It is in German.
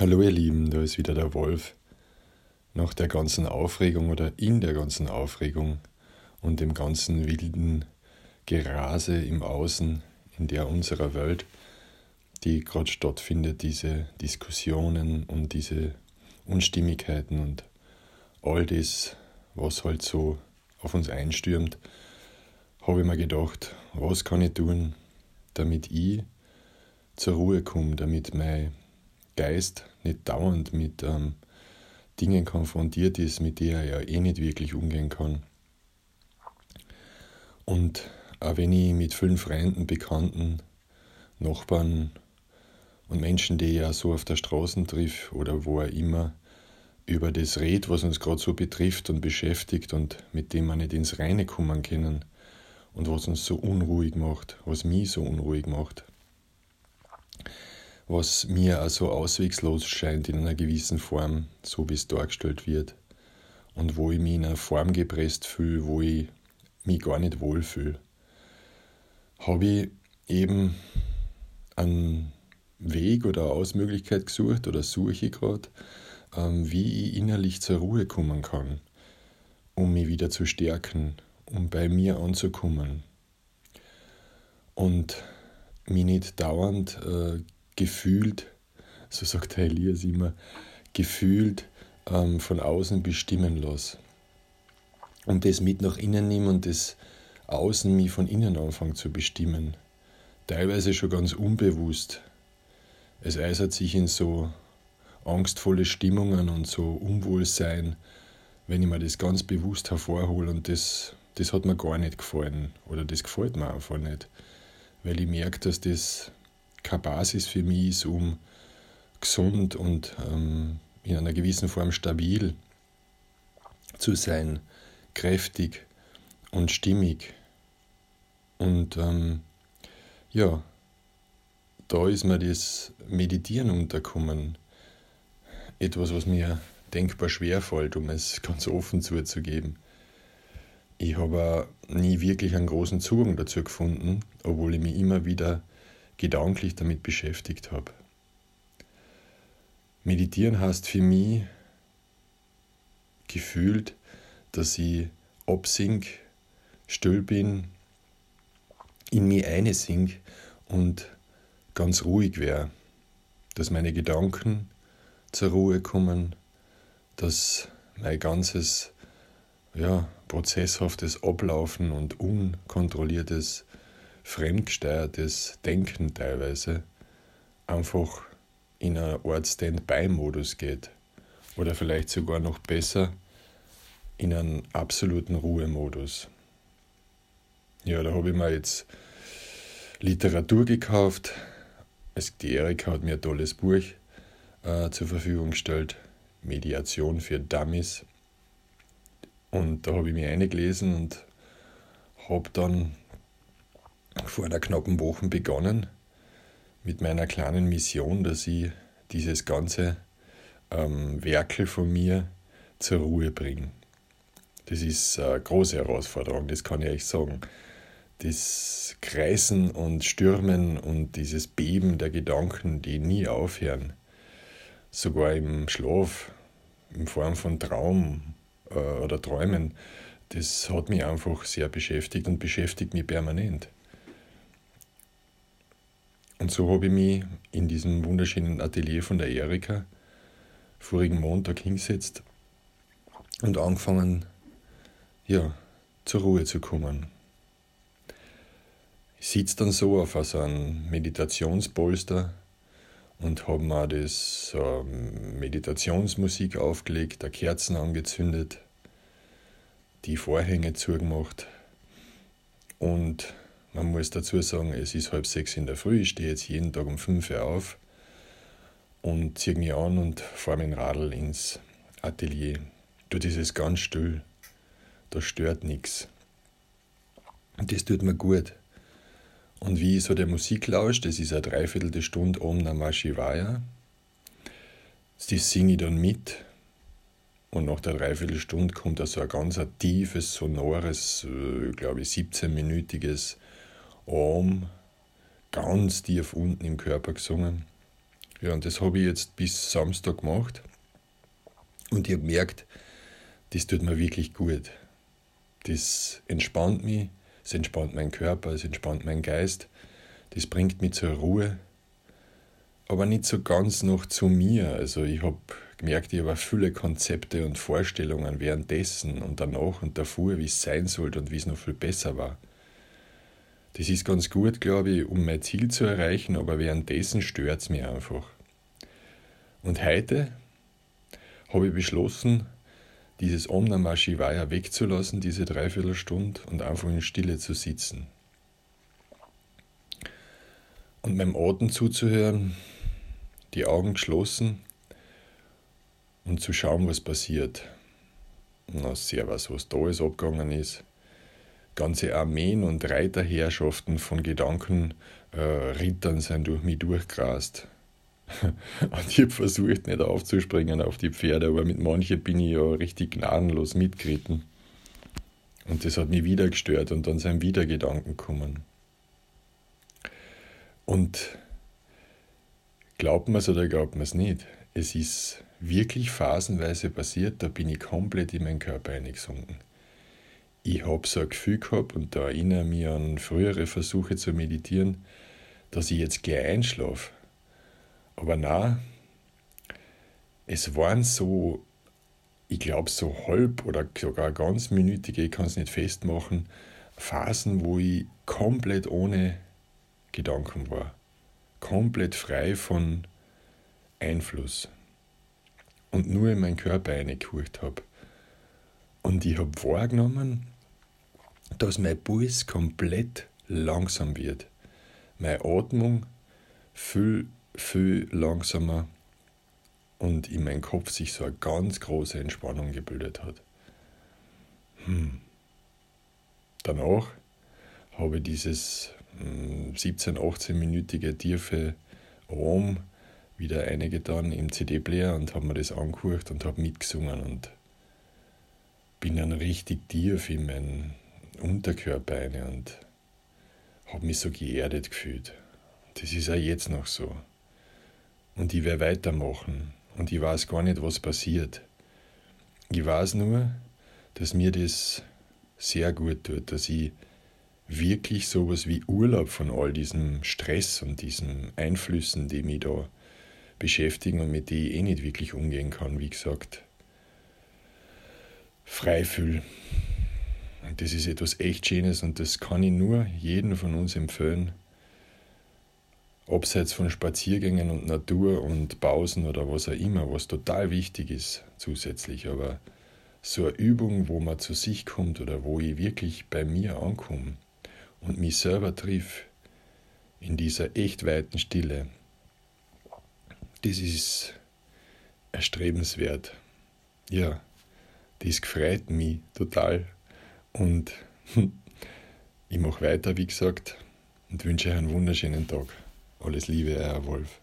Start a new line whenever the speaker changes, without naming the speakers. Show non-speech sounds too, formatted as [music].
Hallo ihr Lieben, da ist wieder der Wolf. Nach der ganzen Aufregung oder in der ganzen Aufregung und dem ganzen wilden Gerase im Außen, in der unserer Welt, die gerade stattfindet, diese Diskussionen und diese Unstimmigkeiten und all das, was halt so auf uns einstürmt, habe ich mir gedacht, was kann ich tun, damit ich zur Ruhe komme, damit mein Geist nicht dauernd mit ähm, Dingen konfrontiert ist, mit denen er ja eh nicht wirklich umgehen kann. Und auch wenn ich mit vielen Freunden, Bekannten, Nachbarn und Menschen, die ich ja so auf der Straße triff oder wo er immer über das redet, was uns gerade so betrifft und beschäftigt und mit dem wir nicht ins Reine kommen können und was uns so unruhig macht, was mich so unruhig macht was mir also auswegslos scheint in einer gewissen Form, so wie es dargestellt wird. Und wo ich mich in eine Form gepresst fühle, wo ich mich gar nicht wohlfühle. Habe ich eben einen Weg oder eine Ausmöglichkeit gesucht oder suche ich gerade, ähm, wie ich innerlich zur Ruhe kommen kann, um mich wieder zu stärken, um bei mir anzukommen und mich nicht dauernd äh, gefühlt, so sagt der Elias immer, gefühlt ähm, von außen bestimmen lasse. Und das mit nach innen nehmen und das Außen mich von innen anfangen zu bestimmen. Teilweise schon ganz unbewusst. Es äußert sich in so angstvolle Stimmungen und so Unwohlsein, wenn ich mir das ganz bewusst hervorhole und das, das hat mir gar nicht gefallen oder das gefällt mir einfach nicht, weil ich merke, dass das keine Basis für mich ist, um gesund und ähm, in einer gewissen Form stabil zu sein, kräftig und stimmig. Und ähm, ja, da ist mir das Meditieren unterkommen. Etwas, was mir denkbar schwer fällt, um es ganz offen zuzugeben. Ich habe nie wirklich einen großen Zugang dazu gefunden, obwohl ich mich immer wieder gedanklich damit beschäftigt habe. Meditieren heißt für mich gefühlt, dass ich absink, still bin, in mich einesink und ganz ruhig wäre, dass meine Gedanken zur Ruhe kommen, dass mein ganzes ja, prozesshaftes Ablaufen und unkontrolliertes fremdgesteuertes Denken teilweise einfach in eine Art Standby-Modus geht. Oder vielleicht sogar noch besser in einen absoluten Ruhemodus. Ja, da habe ich mir jetzt Literatur gekauft. die Erika hat mir ein tolles Buch äh, zur Verfügung gestellt, Mediation für Dummies. Und da habe ich mich eingelesen und habe dann vor einer knappen Woche begonnen mit meiner kleinen Mission, dass ich dieses ganze ähm, Werkel von mir zur Ruhe bringe. Das ist eine große Herausforderung, das kann ich euch sagen. Das Kreisen und Stürmen und dieses Beben der Gedanken, die nie aufhören, sogar im Schlaf, in Form von Traum äh, oder Träumen, das hat mich einfach sehr beschäftigt und beschäftigt mich permanent. Und so habe ich mich in diesem wunderschönen Atelier von der Erika vorigen Montag hingesetzt und angefangen, ja, zur Ruhe zu kommen. Ich sitze dann so auf so einem Meditationspolster und habe mir das ähm, Meditationsmusik aufgelegt, da Kerzen angezündet, die Vorhänge zugemacht und man muss dazu sagen, es ist halb sechs in der Früh, ich stehe jetzt jeden Tag um fünf Uhr auf und ziehe mich an und fahre dem Radl ins Atelier. Dort ist es ganz still, da stört nichts. Und das tut mir gut. Und wie ich so der Musik lausche, das ist eine dreiviertel Stunde Om Namah Shivaya, das singe ich dann mit. Und nach der Dreiviertelstunde kommt da so ein ganz tiefes, sonores, äh, glaube ich, 17-minütiges Arm ganz tief unten im Körper gesungen. Ja, und das habe ich jetzt bis Samstag gemacht. Und ich habe gemerkt, das tut mir wirklich gut. Das entspannt mich, es entspannt meinen Körper, es entspannt meinen Geist, das bringt mich zur Ruhe, aber nicht so ganz noch zu mir. Also ich habe gemerkt, ich habe viele Konzepte und Vorstellungen währenddessen und danach und davor, wie es sein sollte und wie es noch viel besser war. Das ist ganz gut, glaube ich, um mein Ziel zu erreichen, aber währenddessen stört es mich einfach. Und heute habe ich beschlossen, dieses Om Namah Shivaya wegzulassen, diese Dreiviertelstunde, und einfach in Stille zu sitzen. Und meinem Atem zuzuhören, die Augen geschlossen und zu schauen, was passiert. Na, sehr was, was da alles abgegangen ist. Ganze Armeen und Reiterherrschaften von Gedanken, äh, sind durch mich durchgrast. [laughs] und ich habe versucht, nicht aufzuspringen auf die Pferde, aber mit manchen bin ich ja richtig gnadenlos mitgeritten. Und das hat mich wieder gestört und dann sind wieder Gedanken gekommen. Und glaubt man es oder glaubt man es nicht, es ist wirklich phasenweise passiert, da bin ich komplett in meinen Körper eingesunken. Ich habe so ein Gefühl gehabt, und da erinnere ich mich an frühere Versuche zu meditieren, dass ich jetzt gleich einschlafe. Aber na, es waren so, ich glaube, so halb oder sogar ganz minütige, ich kann es nicht festmachen, Phasen, wo ich komplett ohne Gedanken war. Komplett frei von Einfluss. Und nur in meinen Körper reingehurcht habe. Und ich habe wahrgenommen, dass mein Puls komplett langsam wird. Meine Atmung viel viel langsamer und in meinem Kopf sich so eine ganz große Entspannung gebildet hat. Hm. Danach habe ich dieses 17, hm, 18-minütige tiefe Om wieder eingetan im CD-Player und habe mir das angehört und habe mitgesungen und bin dann richtig tief in meinen Unterkörper rein und habe mich so geerdet gefühlt. Das ist auch jetzt noch so. Und ich werde weitermachen. Und ich weiß gar nicht, was passiert. Ich weiß nur, dass mir das sehr gut tut, dass ich wirklich sowas wie Urlaub von all diesem Stress und diesen Einflüssen, die mich da beschäftigen und mit denen ich eh nicht wirklich umgehen kann, wie gesagt, frei fühle. Das ist etwas echt Schönes und das kann ich nur jedem von uns empfehlen, abseits von Spaziergängen und Natur und Pausen oder was auch immer, was total wichtig ist zusätzlich, aber so eine Übung, wo man zu sich kommt oder wo ich wirklich bei mir ankomme und mich selber triff in dieser echt weiten Stille, das ist erstrebenswert. Ja, das gefreut mich total und [laughs] ich mache weiter, wie gesagt, und wünsche euch einen wunderschönen Tag. Alles Liebe, Herr Wolf.